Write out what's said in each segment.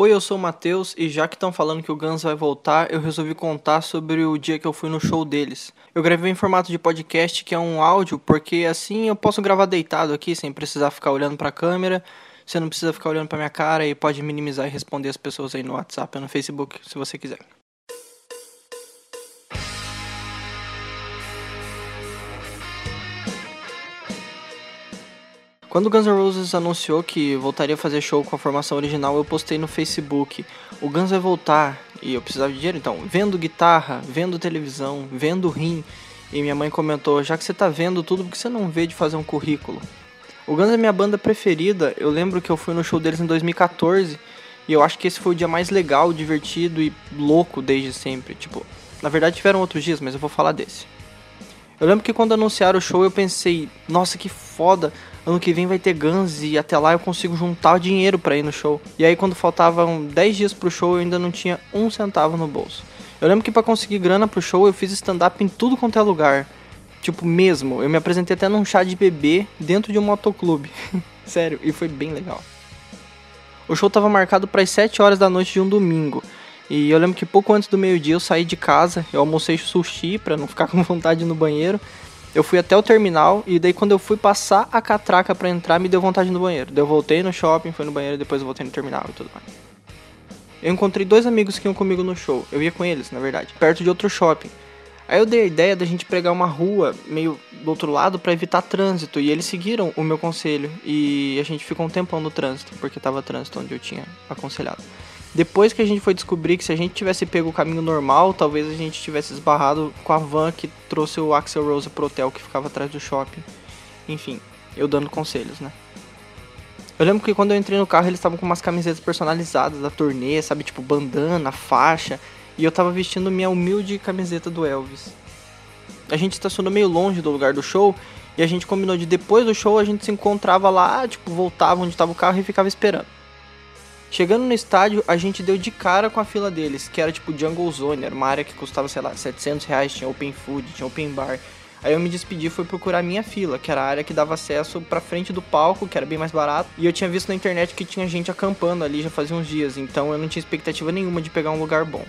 Oi, eu sou o Matheus e já que estão falando que o Guns vai voltar, eu resolvi contar sobre o dia que eu fui no show deles. Eu gravei em formato de podcast, que é um áudio, porque assim eu posso gravar deitado aqui sem precisar ficar olhando para a câmera. Você não precisa ficar olhando para minha cara e pode minimizar e responder as pessoas aí no WhatsApp ou no Facebook, se você quiser. Quando Guns N' Roses anunciou que voltaria a fazer show com a formação original, eu postei no Facebook: o Guns vai voltar e eu precisava de dinheiro, então vendo guitarra, vendo televisão, vendo rim. E minha mãe comentou: já que você tá vendo tudo, por que você não vê de fazer um currículo? O Guns é minha banda preferida. Eu lembro que eu fui no show deles em 2014 e eu acho que esse foi o dia mais legal, divertido e louco desde sempre. Tipo, na verdade tiveram outros dias, mas eu vou falar desse. Eu lembro que quando anunciaram o show eu pensei, nossa que foda, ano que vem vai ter Guns e até lá eu consigo juntar dinheiro para ir no show. E aí quando faltavam 10 dias pro show eu ainda não tinha um centavo no bolso. Eu lembro que para conseguir grana pro show eu fiz stand-up em tudo quanto é lugar. Tipo, mesmo. Eu me apresentei até num chá de bebê dentro de um motoclube. Sério, e foi bem legal. O show tava marcado para as 7 horas da noite de um domingo. E eu lembro que pouco antes do meio-dia eu saí de casa, eu almocei sushi para não ficar com vontade no banheiro. Eu fui até o terminal e daí quando eu fui passar a catraca para entrar, me deu vontade no banheiro. Daí eu voltei no shopping, fui no banheiro e depois voltei no terminal e tudo mais. Eu encontrei dois amigos que iam comigo no show. Eu ia com eles, na verdade, perto de outro shopping. Aí eu dei a ideia da gente pregar uma rua meio do outro lado para evitar trânsito e eles seguiram o meu conselho e a gente ficou um tempão no trânsito, porque tava trânsito onde eu tinha aconselhado. Depois que a gente foi descobrir que se a gente tivesse pego o caminho normal, talvez a gente tivesse esbarrado com a van que trouxe o Axel Rose pro hotel que ficava atrás do shopping. Enfim, eu dando conselhos, né? Eu lembro que quando eu entrei no carro eles estavam com umas camisetas personalizadas da turnê, sabe? Tipo bandana, faixa. E eu tava vestindo minha humilde camiseta do Elvis. A gente estacionou meio longe do lugar do show e a gente combinou de depois do show a gente se encontrava lá, tipo, voltava onde tava o carro e ficava esperando. Chegando no estádio, a gente deu de cara com a fila deles, que era tipo Jungle Zone, era uma área que custava, sei lá, 700 reais, tinha open food, tinha open bar. Aí eu me despedi fui procurar a minha fila, que era a área que dava acesso pra frente do palco, que era bem mais barato. E eu tinha visto na internet que tinha gente acampando ali já fazia uns dias, então eu não tinha expectativa nenhuma de pegar um lugar bom.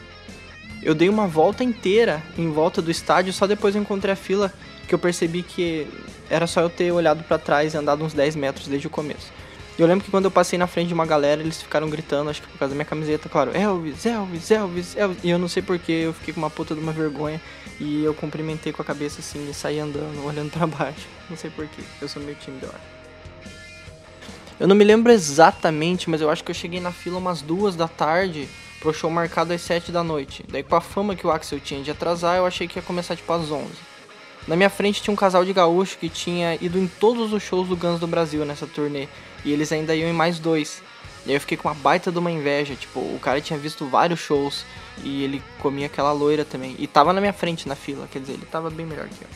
Eu dei uma volta inteira em volta do estádio, só depois eu encontrei a fila que eu percebi que era só eu ter olhado para trás e andado uns 10 metros desde o começo. Eu lembro que quando eu passei na frente de uma galera, eles ficaram gritando, acho que por causa da minha camiseta, claro, Elvis, Elvis, Elvis, Elvis. E eu não sei porquê, eu fiquei com uma puta de uma vergonha. E eu cumprimentei com a cabeça assim e saí andando, olhando para baixo. Não sei porquê, eu sou meio tímido, eu acho. Eu não me lembro exatamente, mas eu acho que eu cheguei na fila umas duas da tarde pro show marcado às 7 da noite. Daí com a fama que o Axel tinha de atrasar, eu achei que ia começar tipo às 11. Na minha frente tinha um casal de gaúcho que tinha ido em todos os shows do Guns do Brasil nessa turnê. E eles ainda iam em mais dois. E aí eu fiquei com uma baita de uma inveja. Tipo, o cara tinha visto vários shows e ele comia aquela loira também. E tava na minha frente na fila, quer dizer, ele tava bem melhor que eu.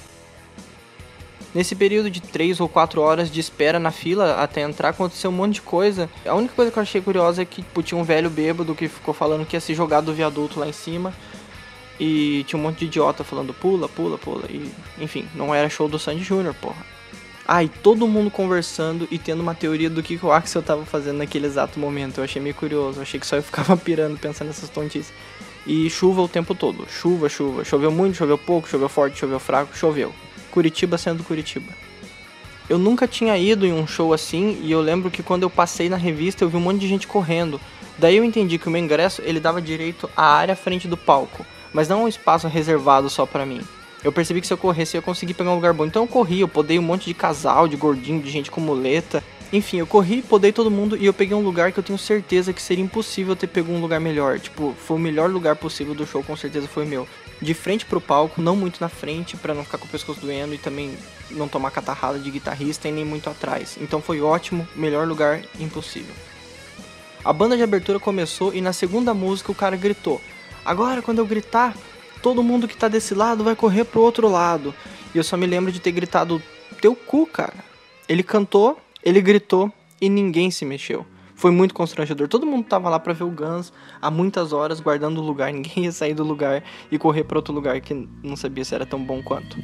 Nesse período de 3 ou 4 horas de espera na fila até entrar, aconteceu um monte de coisa. A única coisa que eu achei curiosa é que tipo, tinha um velho bêbado que ficou falando que ia se jogar do viaduto lá em cima. E tinha um monte de idiota falando pula, pula, pula. E, enfim, não era show do Sandy Jr., porra. Ah, todo mundo conversando e tendo uma teoria do que, o Axel tava fazendo naquele exato momento. Eu achei meio curioso, achei que só eu ficava pirando pensando nessas tontices. E chuva o tempo todo. Chuva, chuva. Choveu muito, choveu pouco, choveu forte, choveu fraco, choveu. Curitiba sendo Curitiba. Eu nunca tinha ido em um show assim e eu lembro que quando eu passei na revista eu vi um monte de gente correndo. Daí eu entendi que o meu ingresso ele dava direito à área frente do palco, mas não um espaço reservado só para mim. Eu percebi que se eu corresse eu ia conseguir pegar um lugar bom. Então eu corri, eu podei um monte de casal, de gordinho, de gente com muleta. Enfim, eu corri, podei todo mundo e eu peguei um lugar que eu tenho certeza que seria impossível ter pego um lugar melhor. Tipo, foi o melhor lugar possível do show, com certeza foi meu. De frente pro palco, não muito na frente, para não ficar com o pescoço doendo e também não tomar catarrada de guitarrista e nem muito atrás. Então foi ótimo, melhor lugar impossível. A banda de abertura começou e na segunda música o cara gritou: Agora, quando eu gritar, todo mundo que tá desse lado vai correr pro outro lado. E eu só me lembro de ter gritado, teu cu, cara. Ele cantou, ele gritou e ninguém se mexeu. Foi muito constrangedor. Todo mundo tava lá para ver o Guns há muitas horas, guardando o lugar. Ninguém ia sair do lugar e correr para outro lugar que não sabia se era tão bom quanto.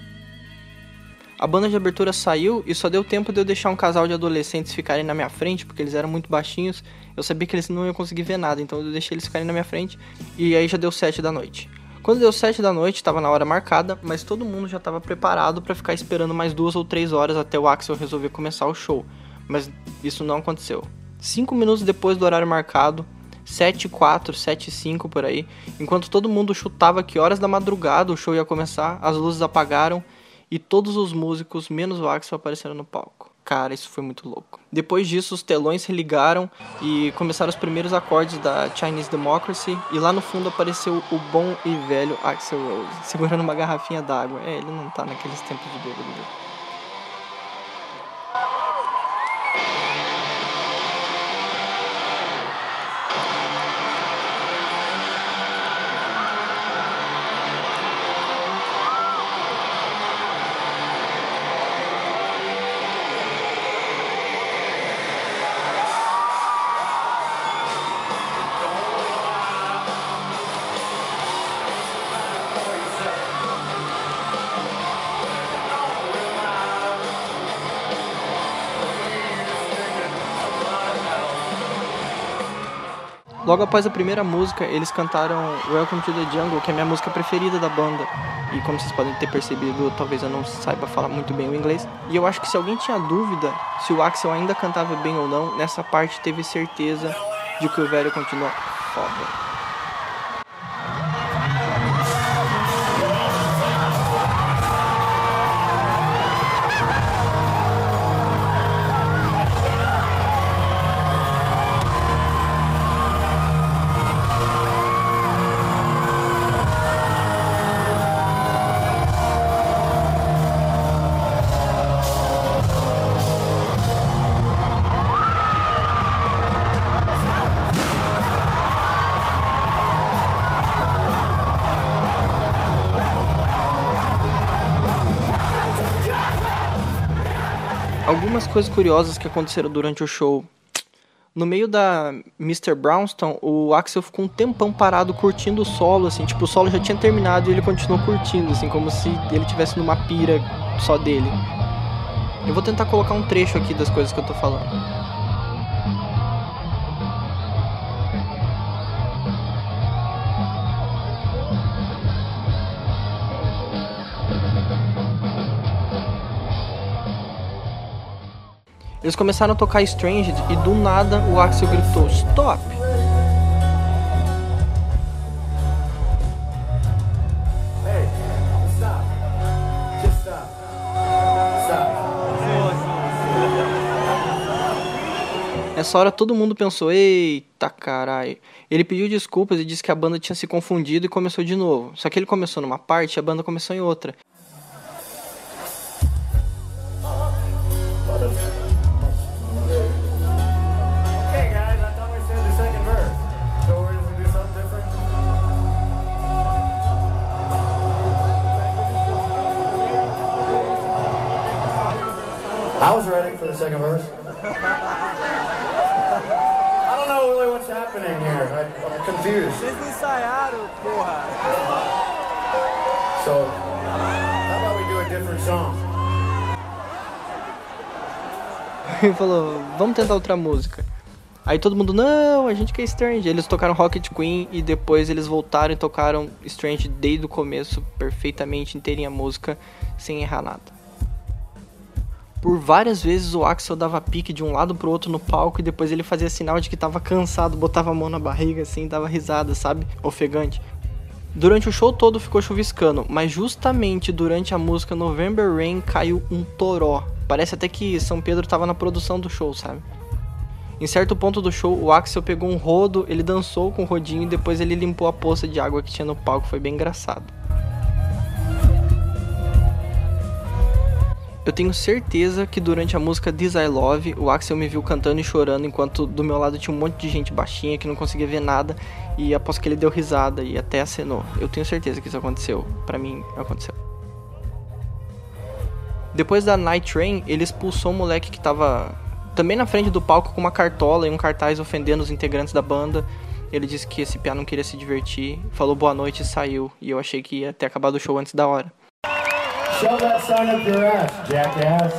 A banda de abertura saiu e só deu tempo de eu deixar um casal de adolescentes ficarem na minha frente, porque eles eram muito baixinhos. Eu sabia que eles não iam conseguir ver nada, então eu deixei eles ficarem na minha frente. E aí já deu sete da noite. Quando deu sete da noite, estava na hora marcada, mas todo mundo já estava preparado para ficar esperando mais duas ou três horas até o Axel resolver começar o show. Mas isso não aconteceu. Cinco minutos depois do horário marcado, 7 e 4, 7 e 5 por aí, enquanto todo mundo chutava que horas da madrugada o show ia começar, as luzes apagaram e todos os músicos, menos o Axel, apareceram no palco. Cara, isso foi muito louco. Depois disso, os telões se ligaram e começaram os primeiros acordes da Chinese Democracy. E lá no fundo apareceu o bom e velho Axel Rose, segurando uma garrafinha d'água. É, ele não tá naqueles tempos de bêbado. Logo após a primeira música, eles cantaram Welcome to the Jungle, que é a minha música preferida da banda. E como vocês podem ter percebido, talvez eu não saiba falar muito bem o inglês. E eu acho que se alguém tinha dúvida se o Axel ainda cantava bem ou não, nessa parte teve certeza de que o velho continua foda. Algumas coisas curiosas que aconteceram durante o show. No meio da Mr. Brownstone, o Axel ficou um tempão parado curtindo o solo, assim, tipo, o solo já tinha terminado e ele continuou curtindo, assim, como se ele tivesse numa pira só dele. Eu vou tentar colocar um trecho aqui das coisas que eu tô falando. Eles começaram a tocar Strange e do nada o Axel gritou: Stop! Nessa hora todo mundo pensou: eita caralho. Ele pediu desculpas e disse que a banda tinha se confundido e começou de novo. Só que ele começou numa parte e a banda começou em outra. Second verse. I don't know really what's happening here. I, I'm confused. Vocês ensaiaram, porra. So, how about we do a different song? Ele falou, vamos tentar outra música. Aí todo mundo, não, a gente quer Strange. Eles tocaram Rocket Queen e depois eles voltaram e tocaram Strange desde o começo, perfeitamente, inteirinha a música, sem errar nada. Por várias vezes o Axel dava pique de um lado pro outro no palco e depois ele fazia sinal de que tava cansado, botava a mão na barriga assim, dava risada, sabe? Ofegante. Durante o show todo ficou chuviscando, mas justamente durante a música November Rain caiu um toró. Parece até que São Pedro tava na produção do show, sabe? Em certo ponto do show, o Axel pegou um rodo, ele dançou com o rodinho e depois ele limpou a poça de água que tinha no palco, foi bem engraçado. Eu tenho certeza que durante a música This I Love, o Axel me viu cantando e chorando enquanto do meu lado tinha um monte de gente baixinha que não conseguia ver nada e após que ele deu risada e até acenou. Eu tenho certeza que isso aconteceu. Para mim, aconteceu. Depois da Night Train, ele expulsou um moleque que tava também na frente do palco com uma cartola e um cartaz ofendendo os integrantes da banda. Ele disse que esse piá não queria se divertir, falou boa noite e saiu. E eu achei que ia ter acabado o show antes da hora. Show that sign up your ass, jackass.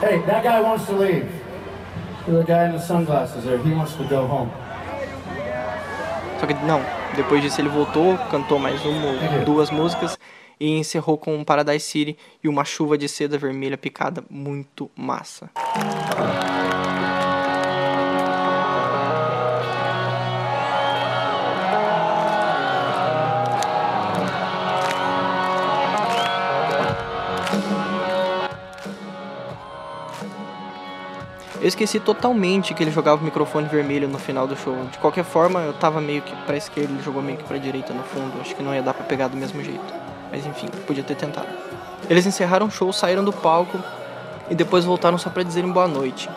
Hey, that guy wants to leave. The guy in the sunglasses there, he wants to go home. Só que não, depois disso ele voltou, cantou mais uma, duas músicas e encerrou com Paradise City e uma chuva de seda vermelha picada muito massa. Eu esqueci totalmente que ele jogava o microfone vermelho no final do show. De qualquer forma, eu tava meio que pra esquerda, ele jogou meio que pra direita no fundo. Acho que não ia dar pra pegar do mesmo jeito. Mas enfim, podia ter tentado. Eles encerraram o show, saíram do palco e depois voltaram só pra dizerem boa noite.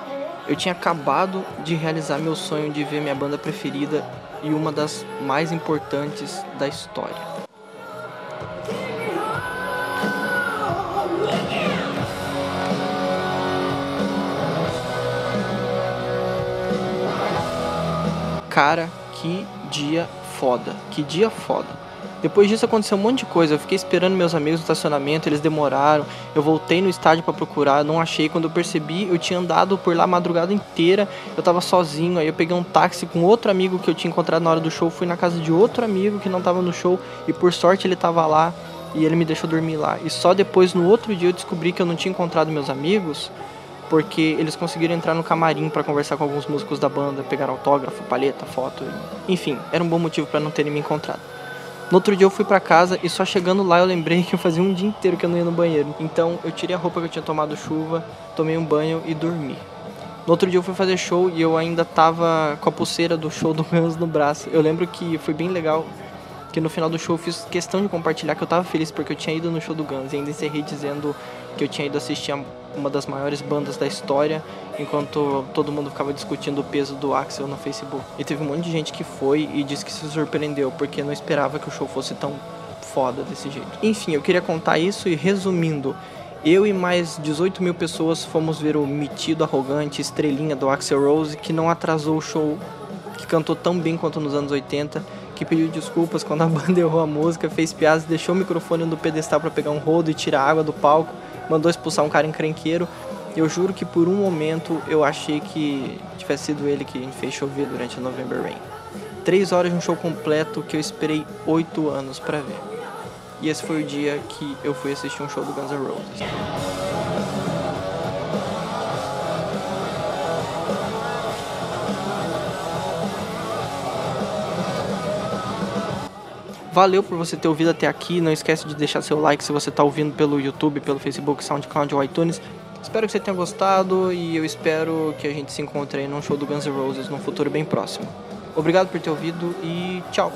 Eu tinha acabado de realizar meu sonho de ver minha banda preferida e uma das mais importantes da história. Cara, que dia foda. Que dia foda. Depois disso aconteceu um monte de coisa. Eu fiquei esperando meus amigos no estacionamento, eles demoraram. Eu voltei no estádio para procurar, não achei. Quando eu percebi, eu tinha andado por lá a madrugada inteira. Eu tava sozinho. Aí eu peguei um táxi com outro amigo que eu tinha encontrado na hora do show. Fui na casa de outro amigo que não tava no show e por sorte ele tava lá e ele me deixou dormir lá. E só depois no outro dia eu descobri que eu não tinha encontrado meus amigos porque eles conseguiram entrar no camarim para conversar com alguns músicos da banda, pegar autógrafo, palheta, foto, enfim, era um bom motivo para não terem me encontrado. No outro dia eu fui para casa e só chegando lá eu lembrei que eu fazia um dia inteiro que eu não ia no banheiro. Então eu tirei a roupa que eu tinha tomado chuva, tomei um banho e dormi. No outro dia eu fui fazer show e eu ainda tava com a pulseira do show do Guns no braço. Eu lembro que foi bem legal que no final do show eu fiz questão de compartilhar que eu tava feliz porque eu tinha ido no show do Guns e ainda encerrei dizendo que eu tinha ido assistir a uma das maiores bandas da história, enquanto todo mundo ficava discutindo o peso do Axel no Facebook. E teve um monte de gente que foi e disse que se surpreendeu, porque não esperava que o show fosse tão foda desse jeito. Enfim, eu queria contar isso e resumindo, eu e mais 18 mil pessoas fomos ver o metido, arrogante, estrelinha do Axel Rose, que não atrasou o show, que cantou tão bem quanto nos anos 80, que pediu desculpas quando a banda errou a música, fez piadas, deixou o microfone no pedestal para pegar um rodo e tirar água do palco, mandou expulsar um cara encrenqueiro. Eu juro que por um momento eu achei que tivesse sido ele que fez chover durante a November Rain. Três horas de um show completo que eu esperei oito anos para ver. E esse foi o dia que eu fui assistir um show do Guns N' Roses. Valeu por você ter ouvido até aqui. Não esquece de deixar seu like se você está ouvindo pelo YouTube, pelo Facebook, SoundCloud ou iTunes. Espero que você tenha gostado e eu espero que a gente se encontre aí num show do Guns N' Roses num futuro bem próximo. Obrigado por ter ouvido e tchau!